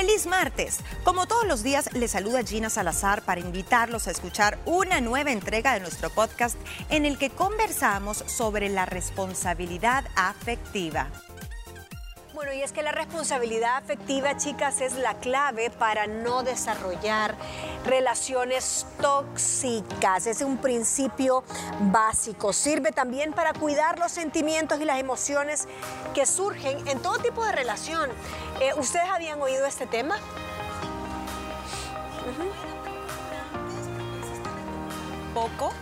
¡Feliz martes! Como todos los días, les saluda Gina Salazar para invitarlos a escuchar una nueva entrega de nuestro podcast en el que conversamos sobre la responsabilidad afectiva. Bueno, y es que la responsabilidad afectiva, chicas, es la clave para no desarrollar relaciones tóxicas. Es un principio básico. Sirve también para cuidar los sentimientos y las emociones que surgen en todo tipo de relación. Eh, ¿Ustedes habían oído este tema? Poco.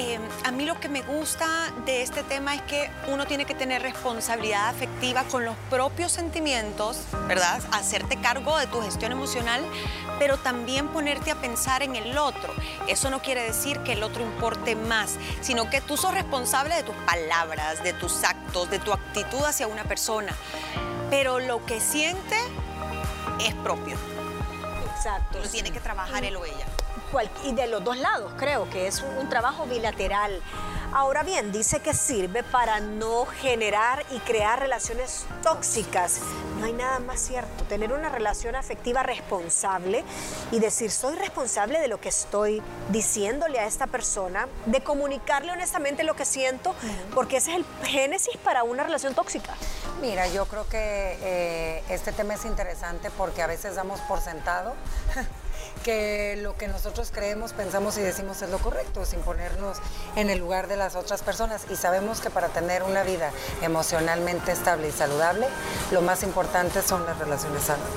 Eh, a mí lo que me gusta de este tema es que uno tiene que tener responsabilidad afectiva con los propios sentimientos, ¿verdad? Hacerte cargo de tu gestión emocional, pero también ponerte a pensar en el otro. Eso no quiere decir que el otro importe más, sino que tú sos responsable de tus palabras, de tus actos, de tu actitud hacia una persona. Pero lo que siente es propio. Exacto. Lo tiene que trabajar él o ella y de los dos lados, creo que es un, trabajo bilateral. Ahora bien, dice que sirve para no generar y crear relaciones tóxicas. No hay nada más cierto. Tener una relación afectiva responsable y decir, soy responsable de lo que estoy diciéndole a esta persona, de comunicarle honestamente lo que siento, porque ese es el génesis para una relación tóxica. Mira, yo creo que eh, este tema es interesante porque a veces damos por sentado que lo que nosotros creemos, pensamos y decimos es lo correcto, sin ponernos en el lugar de las otras personas. Y sabemos que para tener una vida emocionalmente estable y saludable, lo más importante son las relaciones sanas.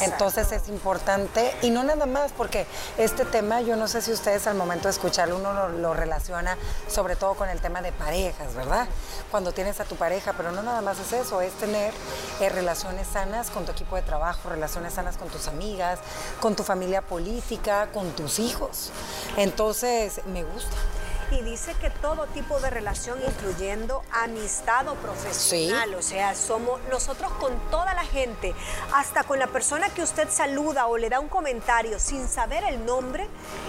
Entonces es importante, y no nada más, porque este tema, yo no sé si ustedes al momento de escucharlo, uno lo, relaciona sobre todo con el tema de parejas, ¿verdad? Cuando tienes a tu pareja, pero no nada más es eso, es tener eh, relaciones sanas con tu equipo de trabajo, relaciones sanas con tus amigas, con tu familia política, con tus hijos. Entonces, me gusta. Y dice que todo tipo de relación, incluyendo amistad o profesional, o sea, somos nosotros con toda la gente, hasta con la persona que usted saluda o le da un comentario sin saber el nombre,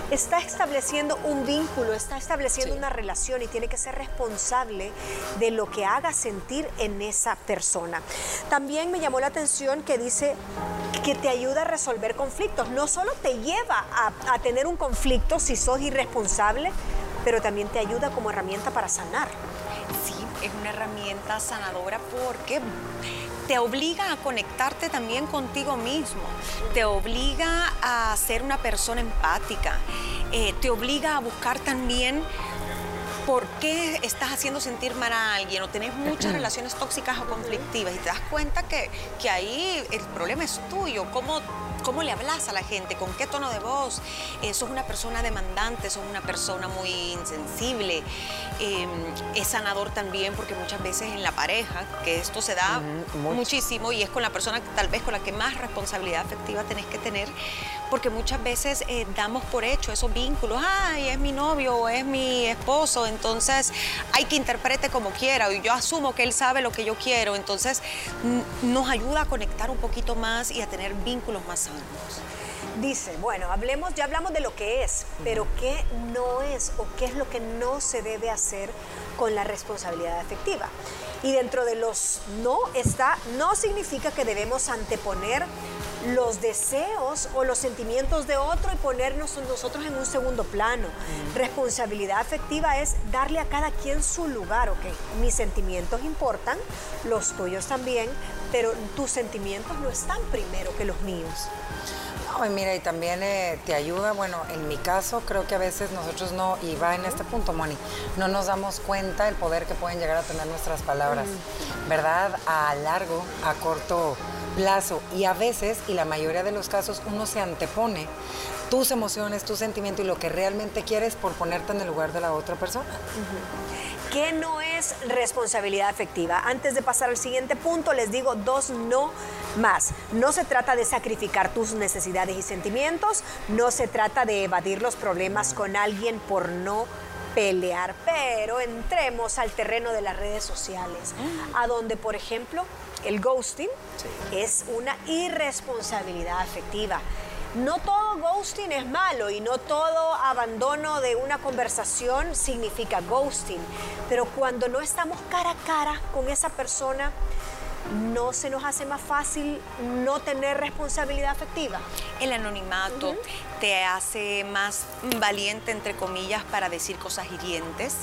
está estableciendo un vínculo, está estableciendo una relación y tiene que ser responsable de lo que haga sentir en esa persona. También me llamó la atención que dice que te ayuda a resolver conflictos. No solo te lleva a, tener un conflicto si sos irresponsable, pero también te ayuda como herramienta para sanar. Sí, es una herramienta sanadora porque te obliga a conectarte también contigo mismo, te obliga a ser una persona empática, eh, te obliga a buscar también por qué estás haciendo sentir mal a alguien o tenés muchas relaciones tóxicas o conflictivas y te das cuenta que, que ahí el problema es tuyo, cómo cómo le hablas a la gente, con qué tono de voz. Eh, sos una persona demandante, sos una persona muy insensible. Em, es sanador también porque muchas veces en la pareja, que esto se da muchísimo y es con la persona tal vez con la que más responsabilidad afectiva tenés que tener, porque muchas veces eh, damos por hecho esos vínculos, ay, es mi novio o es mi esposo, entonces hay que interprete como quiera. Y yo asumo que él sabe lo que yo quiero, entonces nos ayuda a conectar un poquito más y a tener vínculos más Dice, bueno, hablemos, ya hablamos de lo que es, pero qué no es o qué es lo que no se debe hacer con la responsabilidad afectiva. Y dentro de los no está, no significa que debemos anteponer los deseos o los sentimientos de otro y ponernos nosotros en un segundo plano. Responsabilidad afectiva es darle a cada quien su lugar, ok. Mis sentimientos importan, los tuyos también, pero tus sentimientos no están primero que los míos. No, y mira, y también eh, te ayuda, bueno, en mi caso creo que a veces nosotros no, y va en este punto, Moni, no nos damos cuenta el poder que pueden llegar a tener nuestras palabras, ¿verdad? A largo, a corto plazo y a veces, y la mayoría de los casos, uno se antepone tus emociones, tu sentimiento y lo que realmente quieres por ponerte en el lugar de la otra persona. ¿Qué no es responsabilidad afectiva? Antes de pasar al siguiente punto, les digo dos no más. No se trata de sacrificar tus necesidades y sentimientos, no se trata de evadir los problemas con alguien por no pelear, pero entremos al terreno de las redes sociales, a donde, por ejemplo, el ghosting es una irresponsabilidad afectiva. No todo ghosting es malo y no todo abandono de una conversación significa ghosting, pero cuando no estamos cara a cara con esa persona, ¿no se nos hace más fácil no tener responsabilidad afectiva? El anonimato te hace más valiente, entre comillas, para decir cosas hirientes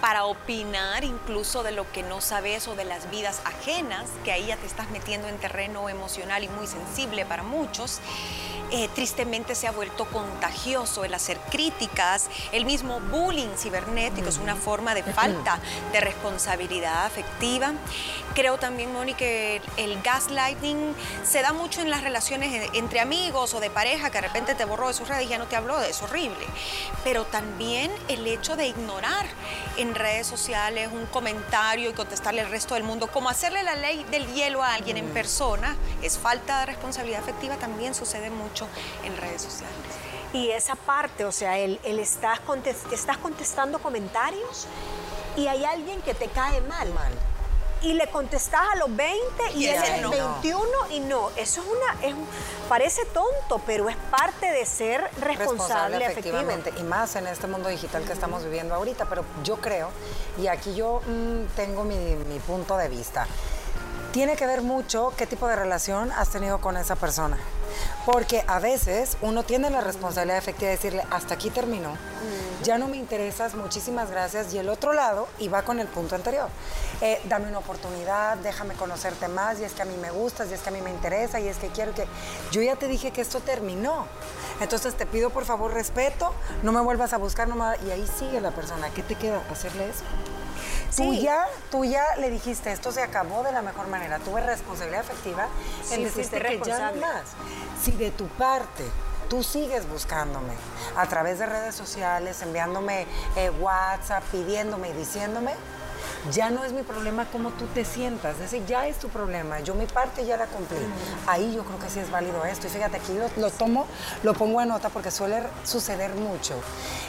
para opinar incluso de lo que no sabes o de las vidas ajenas, que ahí ya te estás metiendo en terreno emocional y muy sensible para muchos. Eh, tristemente se ha vuelto contagioso el hacer críticas, el mismo bullying cibernético es una forma de falta de responsabilidad afectiva. Creo también, Moni, que el gaslighting se da mucho en las relaciones entre amigos o de pareja, que de repente te borró de sus redes y ya no te habló, es horrible. Pero también el hecho de ignorar en redes sociales un comentario y contestarle al resto del mundo, como hacerle la ley del hielo a alguien en persona, es falta de responsabilidad afectiva, también sucede mucho en redes sociales. Y esa parte, o sea, el, estás, estás contestando comentarios y hay alguien que te cae mal. mal. Y le contestas a los 20 y, él es el 21 y no, eso es una, es, parece tonto, pero es parte de ser responsable, efectivamente. Y más en este mundo digital que estamos viviendo ahorita, pero yo creo, y aquí yo mm, tengo mi, mi punto de vista, tiene que ver mucho qué tipo de relación has tenido con esa persona. Porque a veces uno tiene la responsabilidad efectiva de decirle, hasta aquí terminó, ya no me interesas, muchísimas gracias, y el otro lado, y va con el punto anterior, eh, dame una oportunidad, déjame conocerte más, y es que a mí me gustas, y es que a mí me interesa, y es que quiero que... Yo ya te dije que esto terminó, entonces te pido por favor respeto, no me vuelvas a buscar, no y ahí sigue la persona, ¿qué te queda? ¿Hacerle eso? Tú, ya, tú ya le dijiste, esto se acabó de la mejor manera. Tuve responsabilidad efectiva en decirte que ya no más. Si de tu parte tú sigues buscándome a través de redes sociales, enviándome eh, WhatsApp, pidiéndome y diciéndome, ya no es mi problema cómo tú te sientas, ese ya es tu problema, yo mi parte ya la cumplí. Ahí yo creo que sí es válido esto. Y fíjate, aquí lo, tomo, lo pongo en nota porque suele suceder mucho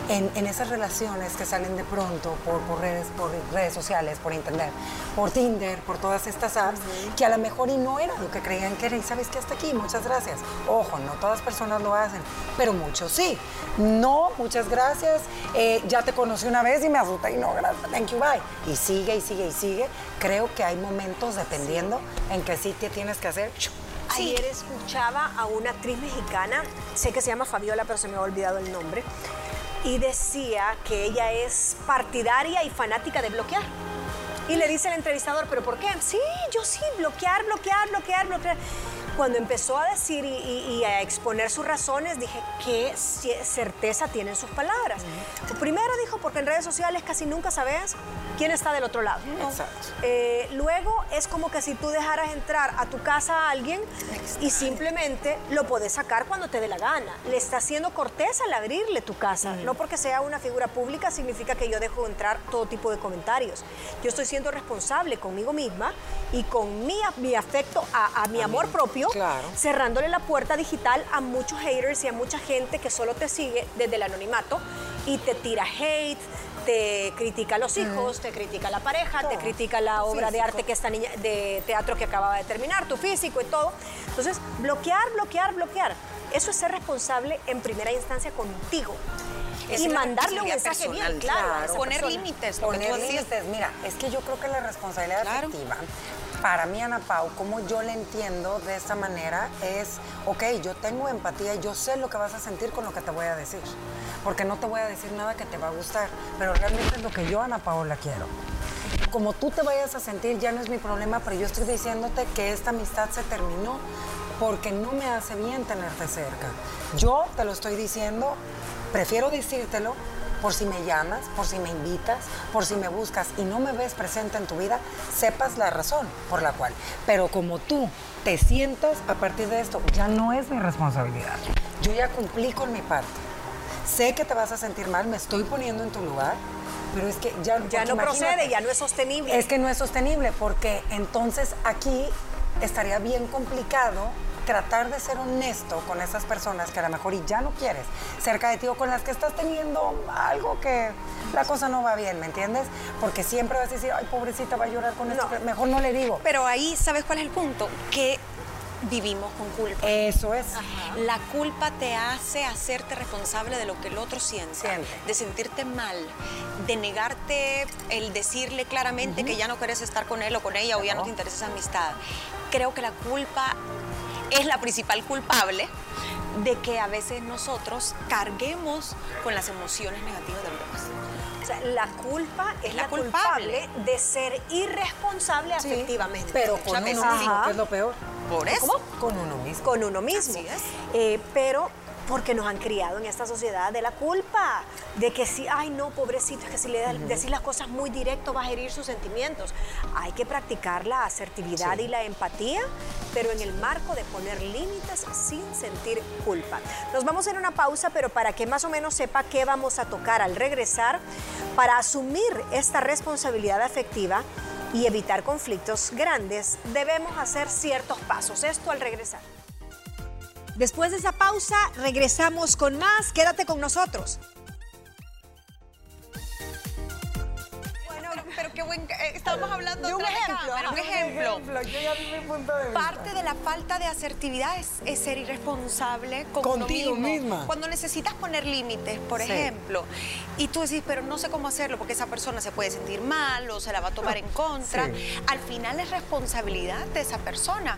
en, esas relaciones que salen de pronto por, redes, por redes sociales, por internet, por Tinder, por todas estas apps, que a lo mejor y no era lo que creían que era. Y sabes que hasta aquí, muchas gracias. Ojo, no todas personas lo hacen, pero muchos sí. No, muchas gracias. Eh, ya te conocí una vez y me asusté y no, gracias, thank you, bye. Y sigue y sigue y sigue, creo que hay momentos, dependiendo, en que sí te tienes que hacer... Ayer escuchaba a una actriz mexicana, sé que se llama Fabiola, pero se me ha olvidado el nombre, y decía que ella es partidaria y fanática de bloquear. Y le dice el entrevistador, ¿pero por qué? Sí, yo sí, bloquear, bloquear, bloquear, bloquear cuando empezó a decir y, a exponer sus razones, dije, ¿qué certeza tienen sus palabras? Primero dijo, porque en redes sociales casi nunca sabes quién está del otro lado. Exacto. Eh, luego es como que si tú dejaras entrar a tu casa a alguien y simplemente lo puedes sacar cuando te dé la gana. Le está haciendo cortés al abrirle tu casa. No porque sea una figura pública significa que yo dejo entrar todo tipo de comentarios. Yo estoy siendo responsable conmigo misma y con mi, mi afecto a, mi amor propio cerrándole la puerta digital a muchos haters y a mucha gente que solo te sigue desde el anonimato y te tira hate, te critica a los hijos, te critica la pareja, te critica la obra de arte que esta niña de teatro que acababa de terminar, tu físico y todo. Entonces, bloquear, bloquear, bloquear. Eso es ser responsable en primera instancia contigo. y mandarle un mensaje bien claro. poner límites. Poner límites. Mira, es que yo creo que la responsabilidad afectiva para mí, Ana Pau, como yo le entiendo de esta manera es, ok, yo tengo empatía y yo sé lo que vas a sentir con lo que te voy a decir. Porque no te voy a decir nada que te va a gustar, pero realmente es lo que yo, Ana Paola, quiero. Como tú te vayas a sentir, ya no es mi problema, pero yo estoy diciéndote que esta amistad se terminó porque no me hace bien tenerte cerca. Yo te lo estoy diciendo, prefiero decírtelo por si me llamas, por si me invitas, por si me buscas y no me ves presente en tu vida, sepas la razón por la cual. Pero como tú te sientas a partir de esto, ya no es mi responsabilidad. Yo ya cumplí con mi parte. Sé que te vas a sentir mal, me estoy poniendo en tu lugar, pero es que ya, ya no procede, ya no es sostenible. Es que no es sostenible porque entonces aquí estaría bien complicado tratar de ser honesto con esas personas que a lo mejor y ya no quieres cerca de ti o con las que estás teniendo algo que la cosa no va bien, ¿me entiendes? Porque siempre vas a decir, ay, pobrecita, va a llorar con esto, mejor no le digo. Pero ahí, ¿sabes cuál es el punto? Que vivimos con culpa. Eso es. La culpa te hace hacerte responsable de lo que el otro siente, Siente. de sentirte mal, de negarte el decirle claramente que ya no quieres estar con él o con ella o ya no te interesa esa amistad. Creo que la culpa es la principal culpable de que a veces nosotros carguemos con las emociones negativas de los demás. O sea, la culpa es La la, culpable. culpable. de ser irresponsable Sí, afectivamente. Pero con uno mismo, que es lo peor. Por eso. ¿Cómo? Con uno mismo. con uno mismo. Así es. Eh, pero porque nos han criado en esta sociedad de la culpa, de que si, ay no, pobrecito, es que si le da- decís las cosas muy directo vas a herir sus sentimientos. Hay que practicar la asertividad Sí. y la empatía, pero en el marco de poner límites sin sentir culpa. Nos vamos a ir a una pausa, pero para que más o menos sepa qué vamos a tocar al regresar, para asumir esta responsabilidad afectiva y evitar conflictos grandes, debemos hacer ciertos pasos. Esto al regresar. Después de esa pausa, regresamos con más. Quédate con nosotros. Bueno, pero, pero qué buen. eh, estábamos hablando de un ejemplo, un ejemplo. yo ya di mi punto de vista. Parte de la falta de asertividad es, es ser irresponsable con uno Contigo mismo. misma. Cuando necesitas poner límites, por Sí. ejemplo, y tú decís, pero no sé cómo hacerlo porque esa persona se puede sentir mal o se la va a tomar en contra. Sí. Al final es responsabilidad de esa persona.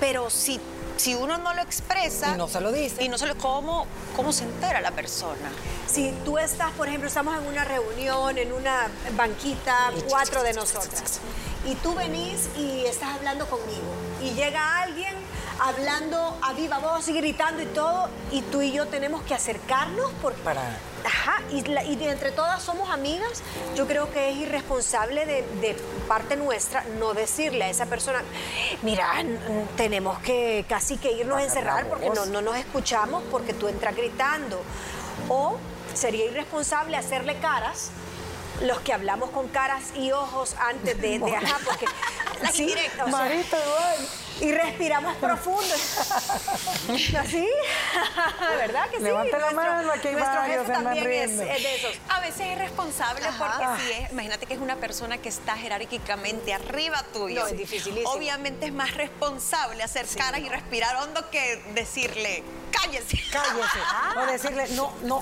Pero si, si uno no lo expresa. Y no se lo dice. Y no se lo. ¿Cómo, cómo se entera la persona? Si tú estás, por ejemplo, estamos en una reunión, en una banquita, cuatro de nosotras, y tú venís y estás hablando conmigo, y llega alguien hablando a viva voz y gritando y todo, y tú y yo tenemos que acercarnos porque... Para- Ajá, y, la- y entre todas somos amigas, yo creo que es irresponsable de, de parte nuestra no decirle a esa persona, mira, tenemos que casi que irnos a encerrar porque no, no nos escuchamos porque tú entras gritando. O sería irresponsable hacerle caras, los que hablamos con caras y ojos antes de, de ajá, porque Las indirectas. o sea, Marito, igual. Y respiramos profundo. ¿Así? ¿Verdad que sí? Levanta la mano, aquí hay nuestro varios, jefe también es, es de esos. A veces es responsable Ajá. porque si es, imagínate que es una persona que está jerárquicamente arriba tuyo. No, es dificilísimo. Obviamente es más responsable hacer caras y respirar hondo que decirle, cállese. Cállese. O decirle, no, no,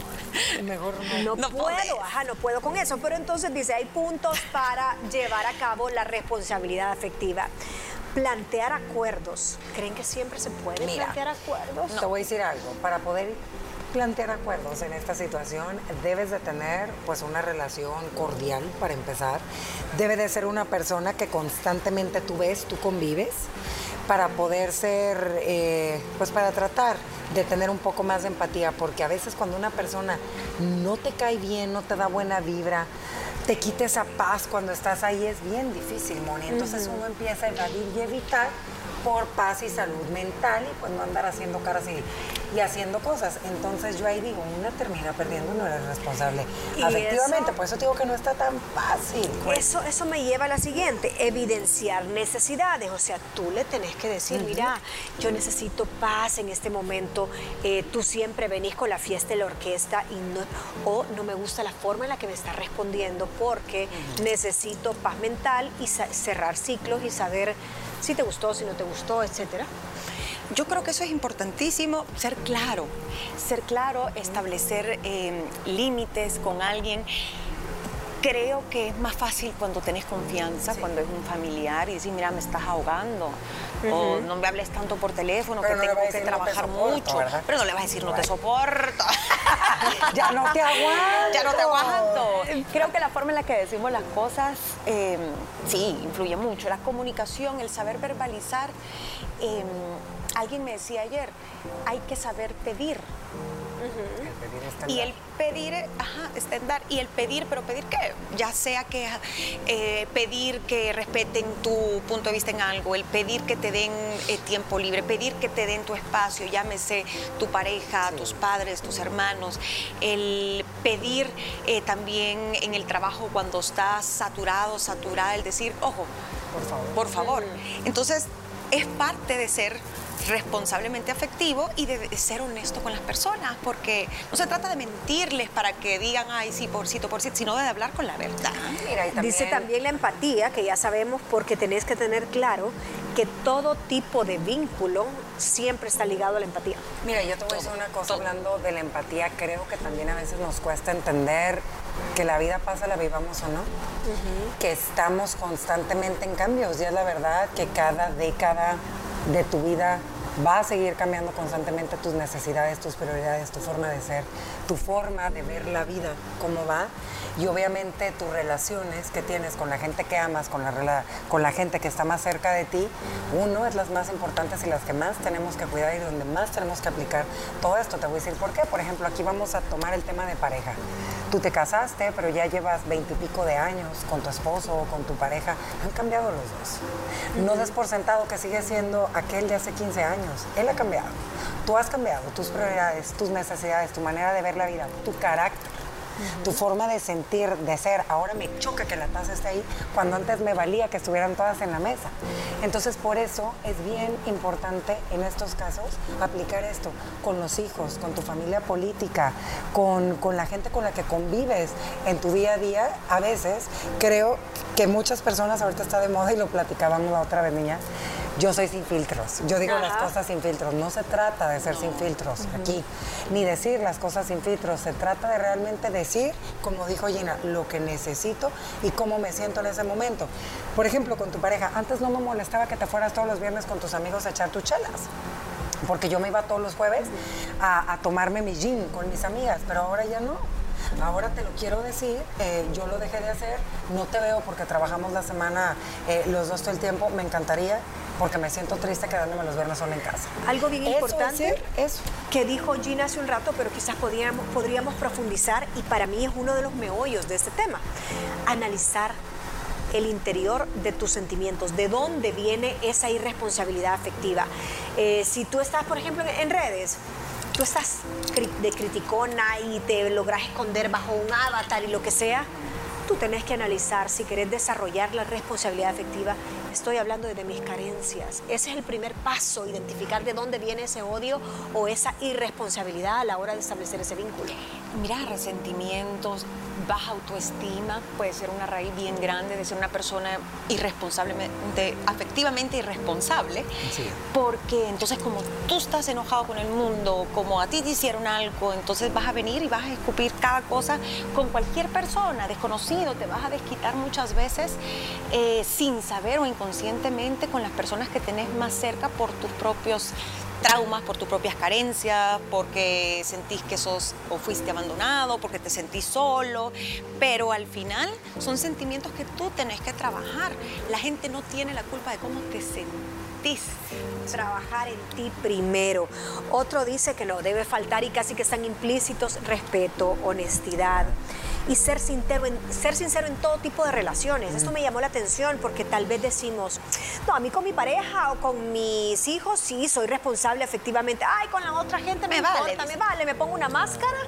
mejor no. No, No puedo, podés. ajá, no puedo con eso. Pero entonces dice, hay puntos para llevar a cabo la responsabilidad afectiva. Plantear acuerdos. ¿Creen que siempre se puede Mira, plantear acuerdos? Te voy a decir algo, para poder plantear acuerdos en esta situación debes de tener pues una relación cordial para empezar, debe de ser una persona que constantemente tú ves, tú convives para poder ser, eh, pues para tratar de tener un poco más de empatía, porque a veces cuando una persona no te cae bien, no te da buena vibra, te quita esa paz cuando estás ahí, es bien difícil, Moni. Entonces uno empieza a evadir y evitar por paz y salud mental y pues no andar haciendo caras y, y haciendo cosas. Entonces yo ahí digo, una termina perdiendo, no eres responsable. Efectivamente, eso- por eso digo que no está tan fácil. pues. Eso, eso me lleva a la siguiente, evidenciar necesidades. O sea, tú le tenés que decir, mira, yo necesito paz en este momento, eh, tú siempre venís con la fiesta y la orquesta y no, o no me gusta la forma en la que me estás respondiendo porque necesito paz mental y cerrar ciclos y saber si te gustó, si no te gustó, etcétera. Yo creo que eso es importantísimo, ser claro, ser claro, establecer eh, límites con alguien. Creo que es más fácil cuando tenés confianza, cuando es un familiar y decís, mira, me estás ahogando. O no me hables tanto por teléfono, Pero que no tengo que decir, "No te trabajar soporto", mucho. ¿verdad? Pero no le vas a decir, no te Bueno. soporto. Ya no te aguanto. ya no te aguanto. Creo que la forma en la que decimos las cosas, eh, sí, influye mucho. La comunicación, el saber verbalizar. eh, alguien me decía ayer, hay que saber pedir. El pedir Y el pedir, ajá, está en dar. Y el pedir, pero pedir qué? Ya sea que eh, pedir que respeten tu punto de vista en algo, el pedir que te den eh, tiempo libre, pedir que te den tu espacio, llámese tu pareja, tus padres, tus hermanos, el pedir eh, también en el trabajo cuando estás saturado, saturada, el decir, ojo, Por favor. por favor. Entonces, es parte de ser responsablemente afectivo y de ser honesto con las personas, porque no se trata de mentirles para que digan, ay, sí, porcito, porcito, sino de hablar con la verdad. Dice también la empatía, que ya sabemos porque tenés que tener claro que todo tipo de vínculo siempre está ligado a la empatía. Mira, yo te voy a decir una cosa hablando de la empatía, creo que también a veces nos cuesta entender que la vida pasa, la vivamos o no, que estamos constantemente en cambios y es la verdad que cada década de tu vida va a seguir cambiando constantemente tus necesidades, tus prioridades, tu forma de ser, tu forma de ver la vida, cómo va y obviamente tus relaciones que tienes con la gente que amas, con la, con la gente que está más cerca de ti, uno es las más importantes y las que más tenemos que cuidar y donde más tenemos que aplicar todo esto. Te voy a decir por qué. Por ejemplo, aquí vamos a tomar el tema de pareja. Tú te casaste, pero ya llevas veintipico de años con tu esposo o con tu pareja. Han cambiado los dos. No des por sentado que sigue siendo aquel de hace 15 años. Él ha cambiado. Tú has cambiado tus prioridades, tus necesidades, tu manera de ver la vida, tu carácter tu forma de sentir, de ser. Ahora me choca que la taza esté ahí cuando antes me valía que estuvieran todas en la mesa. Entonces, por eso es bien importante en estos casos aplicar esto con los hijos, con tu familia política, con, con la gente con la que convives en tu día a día. A veces creo que muchas personas, ahorita está de moda y lo platicábamos la otra vez, niña, yo soy sin filtros. Yo digo las cosas sin filtros. No se trata de ser sin filtros aquí, ni decir las cosas sin filtros. Se trata de realmente decir, como dijo Gina, lo que necesito y cómo me siento en ese momento. Por ejemplo, con tu pareja, antes no me molestaba que te fueras todos los viernes con tus amigos a echar tus chelas porque yo me iba todos los jueves a, tomarme mi gin con mis amigas, pero ahora ya no. Ahora te lo quiero decir, eh, yo lo dejé de hacer, no te veo porque trabajamos la semana eh, los dos todo el tiempo, me encantaría, porque me siento triste quedándome los viernes sola en casa. Algo bien importante eso. que dijo Gina hace un rato, pero quizás podríamos, podríamos profundizar y para mí es uno de los meollos de este tema. Analizar el interior de tus sentimientos, de dónde viene esa irresponsabilidad afectiva. Eh, si tú estás, por ejemplo, en redes, tú estás de criticona y te logras esconder bajo un avatar y lo que sea, tú tenés que analizar si querés desarrollar la responsabilidad afectiva. Estoy hablando de mis carencias. Ese es el primer paso, identificar de dónde viene ese odio o esa irresponsabilidad a la hora de establecer ese vínculo. Mira, resentimientos, baja autoestima puede ser una raíz bien grande de ser una persona irresponsablemente, afectivamente irresponsable. Porque entonces como tú estás enojado con el mundo, como a ti te hicieron algo, entonces vas a venir y vas a escupir cada cosa con cualquier persona, desconocido, te vas a desquitar muchas veces eh, sin saber o inconscientemente con las personas que tenés más cerca por tus propios traumas, por tus propias carencias, porque sentís que sos o fuiste abandonado, porque te sentís solo, pero al final son sentimientos que tú tenés que trabajar. La gente no tiene la culpa de cómo te sentís. Trabajar en ti primero. Otro dice que no debe faltar y casi que están implícitos respeto, honestidad y ser sincero, en, ser sincero en todo tipo de relaciones. Esto me llamó la atención porque tal vez decimos, no, a mí con mi pareja o con mis hijos sí soy responsable efectivamente. Ay, con la otra gente me, vale, me vale, me pongo una máscara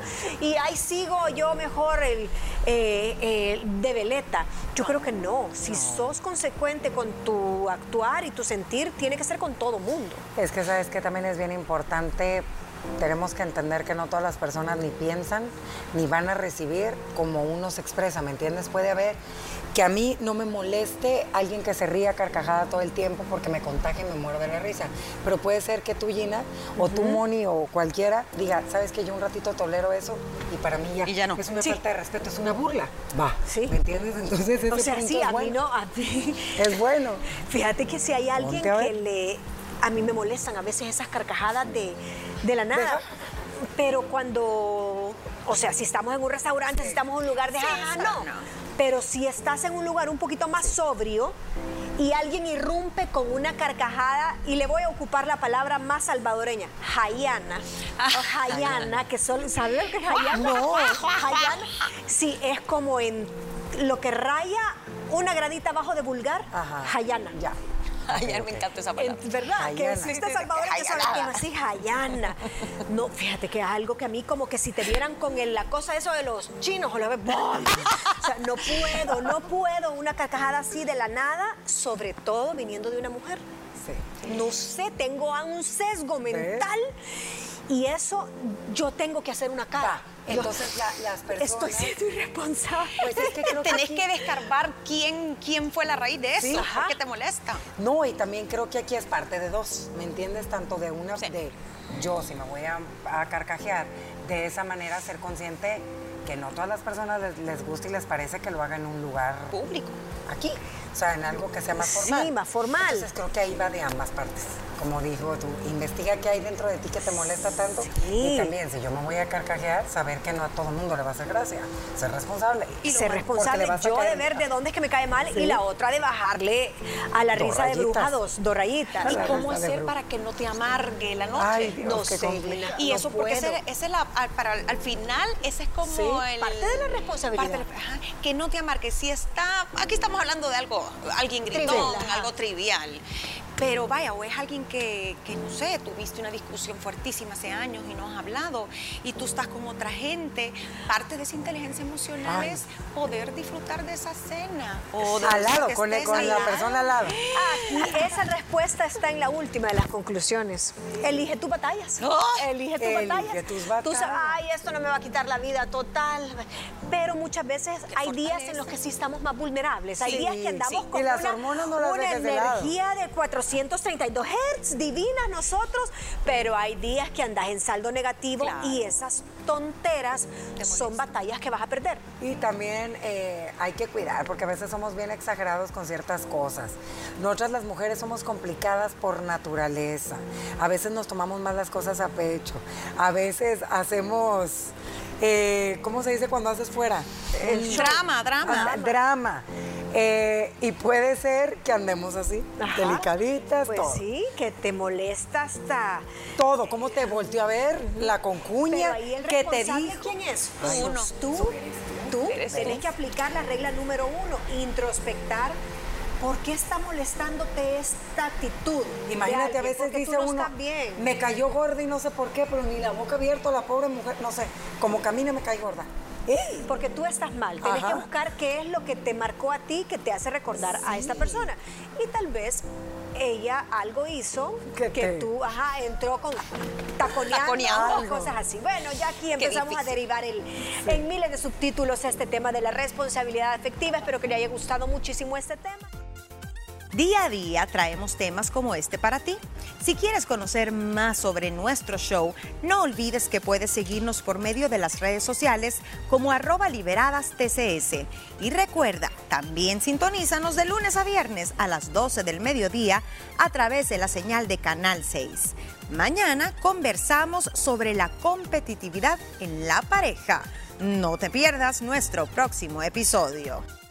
y ahí sigo yo mejor el, eh, de veleta. Yo creo que no. Si sos consecuente con tu actuar y tu sentir, tiene que ser con todo mundo. Es que sabes que también es bien importante tenemos que entender que no todas las personas ni piensan ni van a recibir como uno se expresa, ¿me entiendes? Puede haber que a mí no me moleste alguien que se ría carcajada todo el tiempo porque me contagia y me muero de la risa. Pero puede ser que tú, Gina, o tú, Moni, o cualquiera, diga, ¿sabes que yo un ratito tolero eso? Y para mí ya, ya no. es una falta de respeto, es una burla. Va, ¿Sí? ¿me entiendes? Entonces, ese o sea, sí, a mí no, a ti. Es bueno. Fíjate que si hay alguien que le... A mí me molestan a veces esas carcajadas de de la nada. Pero cuando, o sea, si estamos en un restaurante, si estamos en un lugar de ah, no. Pero si estás en un lugar un poquito más sobrio y alguien irrumpe con una carcajada, y le voy a ocupar la palabra más salvadoreña, Hayana. Ah, Hayana, que son, ¿sabes lo que es Hayana? No. Hayana, sí, es como en lo que raya una gradita abajo de vulgar, Hayana. Ya. Hayana, me encanta esa palabra. ¿Verdad? Que existe Salvador que son así, Hayana. No, fíjate que algo que a mí como que si te vieran con la cosa eso de los chinos, o, la, o sea, no puedo, no puedo una carcajada así de la nada, sobre todo viniendo de una mujer. no sé, tengo un sesgo mental y eso yo tengo que hacer una cara. entonces las personas... Estoy siendo irresponsable. Pues es que Tenés que, descarbar quién, quién fue la raíz de eso, ¿por qué te molesta? No, y también creo que aquí es parte de dos, ¿me entiendes? Tanto de una, de yo si me voy a, a carcajear, de esa manera ser consciente que no todas las personas les, les gusta y les parece que lo hagan en un lugar público. Aquí, o sea, en algo que sea más formal. Sí, más formal. Entonces creo que ahí va de ambas partes como dijo tú, investiga qué hay dentro de ti que te molesta tanto. Y también, si yo me voy a carcajear, saber que no a todo el mundo le va a hacer gracia. Ser responsable. Y ser responsable yo de ver de dónde es que me cae mal y la otra de bajarle a la risa de bruja dos, dos rayitas. ¿Y cómo hacer para que no te amargue la noche? Ay, Dios, no sé. Y eso porque ese, es la, para, al final, ese es como el... Parte de la responsabilidad. que no te amargue. Si está... Aquí estamos hablando de algo, alguien gritón, algo trivial. Pero vaya, o es alguien que, no sé, tuviste una discusión fuertísima hace años y no has hablado y tú estás con otra gente. Parte de esa inteligencia emocional es poder disfrutar de esa cena. O al lado, con, la persona al lado. Aquí esa respuesta está en la última de las conclusiones. Elige tus batallas. Elige tus Elige batallas. tus batallas. Tú ay, esto no me va a quitar la vida total. Pero muchas veces hay días en los que sí estamos más vulnerables. Hay días que andamos con las una, hormonas no las una energía de, de 432 Hz, divinas nosotros, pero hay días que andas en saldo negativo y esas tonteras son batallas que vas a perder. Y también eh, hay que cuidar, porque a veces somos bien exagerados con ciertas cosas. Nosotras las mujeres somos complicadas por naturaleza. A veces nos tomamos más las cosas a pecho. A veces hacemos... Eh, ¿Cómo se dice cuando haces fuera? El drama, drama. drama. Eh, y puede ser que andemos así, delicaditas, pues sí, que te molesta hasta... Todo, cómo te volteó a ver, la concuña, que te dijo... ¿Quién es? Uno. Tú, tú, tú tenés que aplicar la regla número uno, introspectar ¿Por qué está molestándote esta actitud? Imagínate, a veces dice uno, me cayó gorda y no sé por qué, pero ni la boca abierta, la pobre mujer, no sé, como camina me cae gorda. Porque tú estás mal. Tienes que buscar qué es lo que te marcó a ti que te hace recordar a esta persona. Y tal vez ella algo hizo que, tú, ajá, entró con taconeando, cosas así. Bueno, ya aquí empezamos a derivar el, en miles de subtítulos este tema de la responsabilidad afectiva. Espero que le haya gustado muchísimo este tema. Día a día traemos temas como este para ti. Si quieres conocer más sobre nuestro show, no olvides que puedes seguirnos por medio de las redes sociales como arroba liberadas TCS. Y recuerda, también sintonízanos de lunes a viernes a las 12 del mediodía a través de la señal de Canal 6. Mañana conversamos sobre la competitividad en la pareja. No te pierdas nuestro próximo episodio.